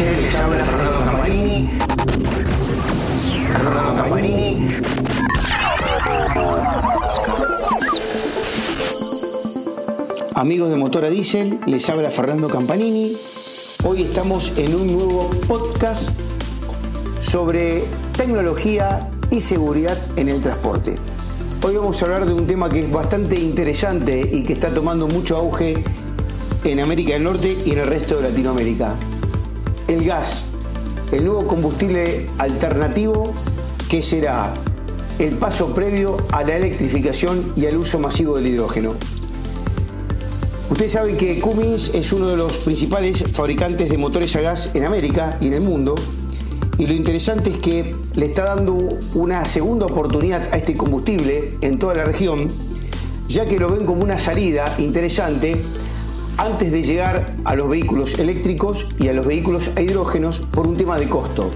Les habla Fernando Campanini. Fernando Campanini. Amigos de Motora Diesel, les habla Fernando Campanini. Hoy estamos en un nuevo podcast sobre tecnología y seguridad en el transporte. Hoy vamos a hablar de un tema que es bastante interesante y que está tomando mucho auge en América del Norte y en el resto de Latinoamérica. El gas, el nuevo combustible alternativo que será el paso previo a la electrificación y al uso masivo del hidrógeno. Ustedes saben que Cummins es uno de los principales fabricantes de motores a gas en América y en el mundo. Y lo interesante es que le está dando una segunda oportunidad a este combustible en toda la región, ya que lo ven como una salida interesante antes de llegar a los vehículos eléctricos y a los vehículos a hidrógenos por un tema de costo.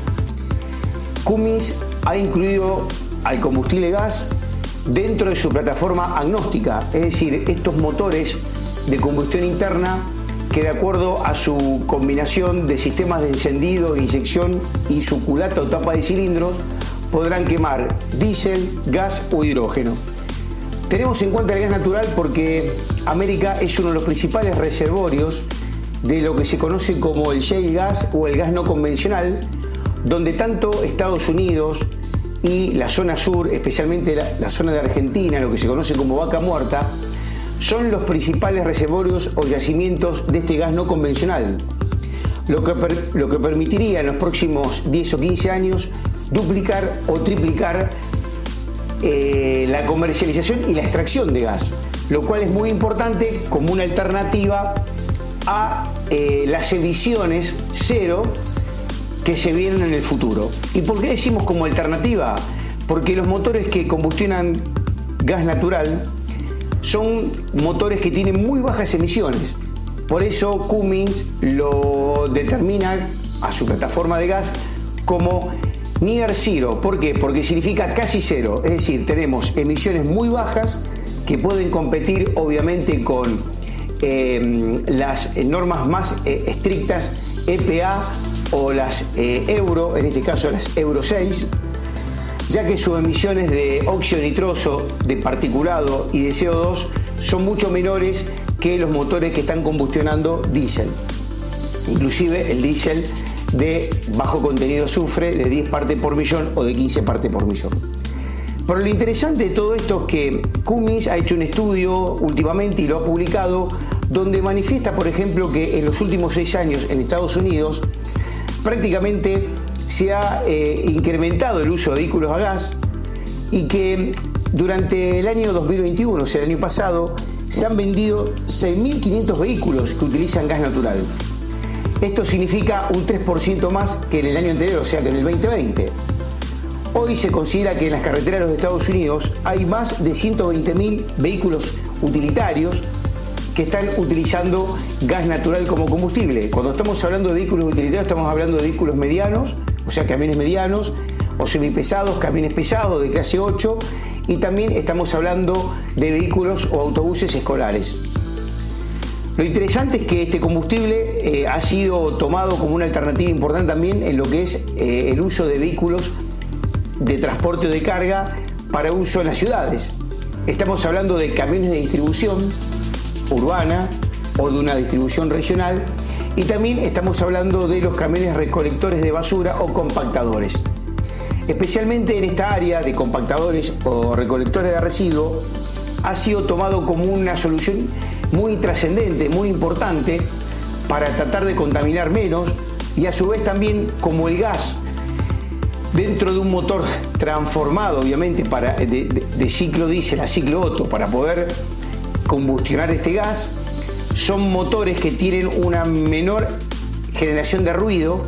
Cummins ha incluido al combustible gas dentro de su plataforma agnóstica, es decir, estos motores de combustión interna que de acuerdo a su combinación de sistemas de encendido, inyección y su culata o tapa de cilindros podrán quemar diésel, gas o hidrógeno. Tenemos en cuenta el gas natural porque América es uno de los principales reservorios de lo que se conoce como el shale gas o el gas no convencional, donde tanto Estados Unidos y la zona sur, especialmente la, zona de Argentina, lo que se conoce como vaca muerta, son los principales reservorios o yacimientos de este gas no convencional, lo que, lo que permitiría en los próximos 10 o 15 años duplicar o triplicar eh, la comercialización y la extracción de gas, lo cual es muy importante como una alternativa a eh, las emisiones cero que se vienen en el futuro. ¿Y por qué decimos como alternativa? Porque los motores que combustionan gas natural son motores que tienen muy bajas emisiones. Por eso Cummins lo determina a su plataforma de gas como Near Zero. ¿Por qué? Porque significa casi cero. Es decir, tenemos emisiones muy bajas que pueden competir obviamente con eh, las normas más eh, estrictas EPA o las eh, Euro, en este caso las Euro 6, ya que sus emisiones de óxido nitroso, de particulado y de CO2 son mucho menores que los motores que están combustionando diésel. Inclusive el diésel de bajo contenido azufre de 10 partes por millón o de 15 partes por millón. Pero lo interesante de todo esto es que Cummins ha hecho un estudio últimamente y lo ha publicado donde manifiesta, por ejemplo, que en los últimos seis años en Estados Unidos prácticamente se ha eh, incrementado el uso de vehículos a gas y que durante el año 2021, o sea, el año pasado, se han vendido 6.500 vehículos que utilizan gas natural. Esto significa un 3% más que en el año anterior, o sea que en el 2020. Hoy se considera que en las carreteras de los Estados Unidos hay más de 120.000 vehículos utilitarios que están utilizando gas natural como combustible. Cuando estamos hablando de vehículos utilitarios estamos hablando de vehículos medianos, o sea, camiones medianos, o semipesados, camiones pesados de clase 8, y también estamos hablando de vehículos o autobuses escolares. Lo interesante es que este combustible eh, ha sido tomado como una alternativa importante también en lo que es eh, el uso de vehículos de transporte de carga para uso en las ciudades. Estamos hablando de camiones de distribución urbana o de una distribución regional y también estamos hablando de los camiones recolectores de basura o compactadores. Especialmente en esta área de compactadores o recolectores de residuos ha sido tomado como una solución muy trascendente, muy importante para tratar de contaminar menos y a su vez también como el gas. Dentro de un motor transformado obviamente para, de, ciclo diésel a ciclo Otto para poder combustionar este gas son motores que tienen una menor generación de ruido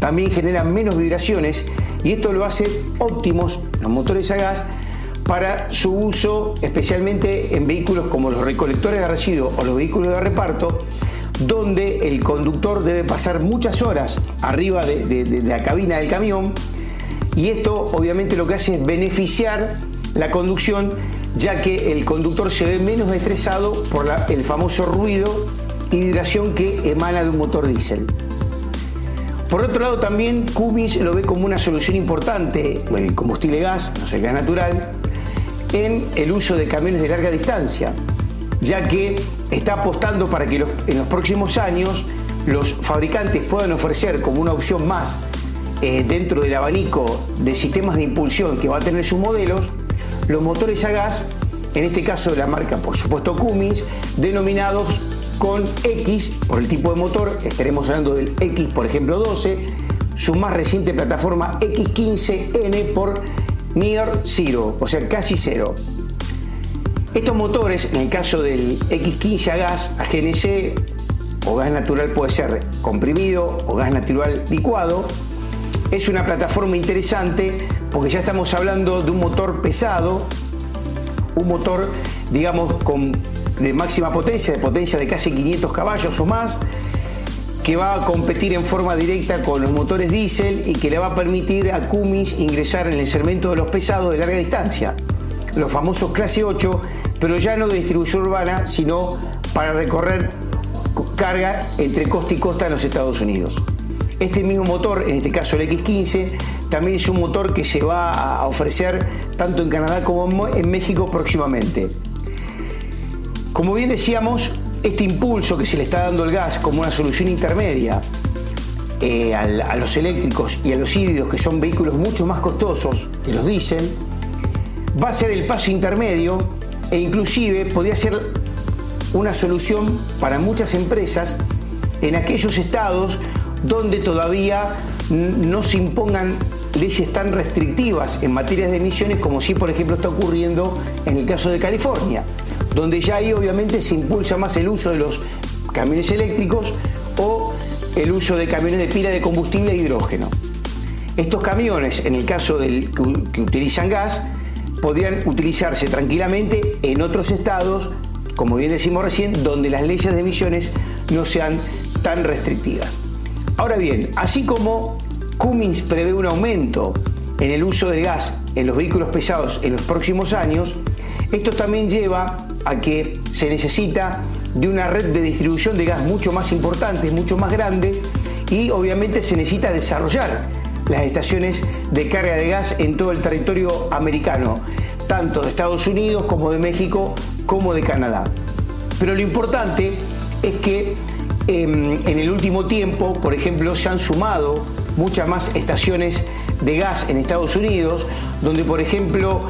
también generan menos vibraciones y esto lo hace óptimos los motores a gas para su uso especialmente en vehículos como los recolectores de residuos o los vehículos de reparto, donde el conductor debe pasar muchas horas arriba de, la cabina del camión y esto obviamente lo que hace es beneficiar la conducción ya que el conductor se ve menos estresado por el famoso ruido y vibración que emana de un motor diésel. Por otro lado, también Cummins lo ve como una solución importante, el combustible gas, no sé, gas natural, en el uso de camiones de larga distancia, ya que está apostando para que en los próximos años los fabricantes puedan ofrecer como una opción más eh, dentro del abanico de sistemas de impulsión que va a tener sus modelos, los motores a gas, en este caso de la marca por supuesto Cummins, denominados con X por el tipo de motor, estaremos hablando del X por ejemplo 12, su más reciente plataforma X15N por Near Zero, o sea casi cero. Estos motores, en el caso del X15 a gas, a GNC o gas natural puede ser comprimido o gas natural licuado, es una plataforma interesante porque ya estamos hablando de un motor pesado, un motor, digamos, con, de máxima potencia, de potencia de casi 500 caballos o más, que va a competir en forma directa con los motores diésel y que le va a permitir a Cummins ingresar en el segmento de los pesados de larga distancia, los famosos clase 8, pero ya no de distribución urbana, sino para recorrer carga entre costa y costa en los Estados Unidos. Este mismo motor, en este caso el X15, también es un motor que se va a ofrecer tanto en Canadá como en México próximamente. Como bien decíamos, este impulso que se le está dando el gas como una solución intermedia eh, a los eléctricos y a los híbridos, que son vehículos mucho más costosos que los diésel, va a ser el paso intermedio e inclusive podría ser una solución para muchas empresas en aquellos estados donde todavía no se impongan leyes tan restrictivas en materia de emisiones como si por ejemplo está ocurriendo en el caso de California, donde ya ahí obviamente se impulsa más el uso de los camiones eléctricos o el uso de camiones de pila de combustible e hidrógeno. Estos camiones, en el caso del, que utilizan gas, podrían utilizarse tranquilamente en otros estados, como bien decimos recién, donde las leyes de emisiones no sean tan restrictivas. Ahora bien, así como Cummins prevé un aumento en el uso de gas en los vehículos pesados en los próximos años, esto también lleva a que se necesita de una red de distribución de gas mucho más importante, mucho más grande y obviamente se necesita desarrollar las estaciones de carga de gas en todo el territorio americano, tanto de Estados Unidos como de México como de Canadá. Pero lo importante es que Em, en el último tiempo, por ejemplo, se han sumado muchas más estaciones de gas en Estados Unidos, donde, por ejemplo,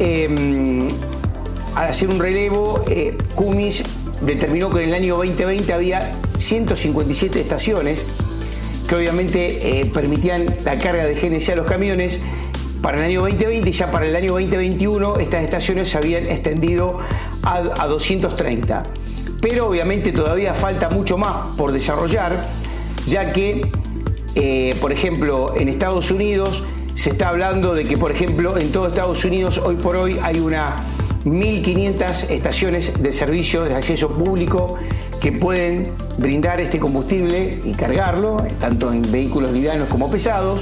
em, al hacer un relevo, eh, Cummins determinó que en el año 2020 había 157 estaciones que obviamente eh, permitían la carga de GNC a los camiones. Para el año 2020 y ya para el año 2021 estas estaciones se habían extendido a, a 230 pero obviamente todavía falta mucho más por desarrollar, ya que, eh, por ejemplo, en Estados Unidos se está hablando de que, por ejemplo, en todo Estados Unidos hoy por hoy hay una 1.500 estaciones de servicio de acceso público que pueden brindar este combustible y cargarlo, tanto en vehículos livianos como pesados,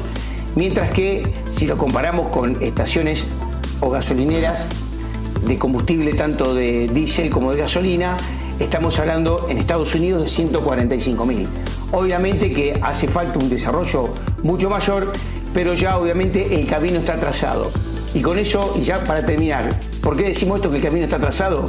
mientras que si lo comparamos con estaciones o gasolineras de combustible tanto de diésel como de gasolina, estamos hablando en Estados Unidos de 145 mil. Obviamente que hace falta un desarrollo mucho mayor, pero ya obviamente el camino está trazado. Y con eso, y ya para terminar, ¿por qué decimos esto que el camino está trazado?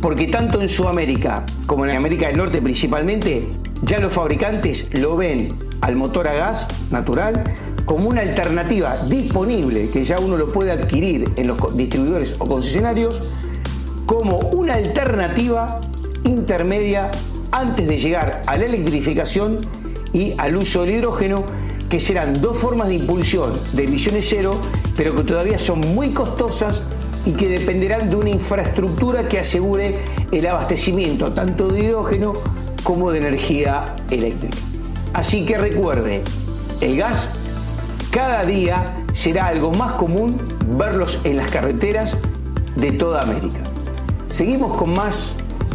Porque tanto en Sudamérica como en América del Norte principalmente, ya los fabricantes lo ven al motor a gas natural como una alternativa disponible que ya uno lo puede adquirir en los distribuidores o concesionarios como una alternativa intermedia antes de llegar a la electrificación y al uso del hidrógeno, que serán dos formas de impulsión de emisiones cero, pero que todavía son muy costosas y que dependerán de una infraestructura que asegure el abastecimiento tanto de hidrógeno como de energía eléctrica. Así que recuerde, el gas cada día será algo más común verlos en las carreteras de toda América. Seguimos con más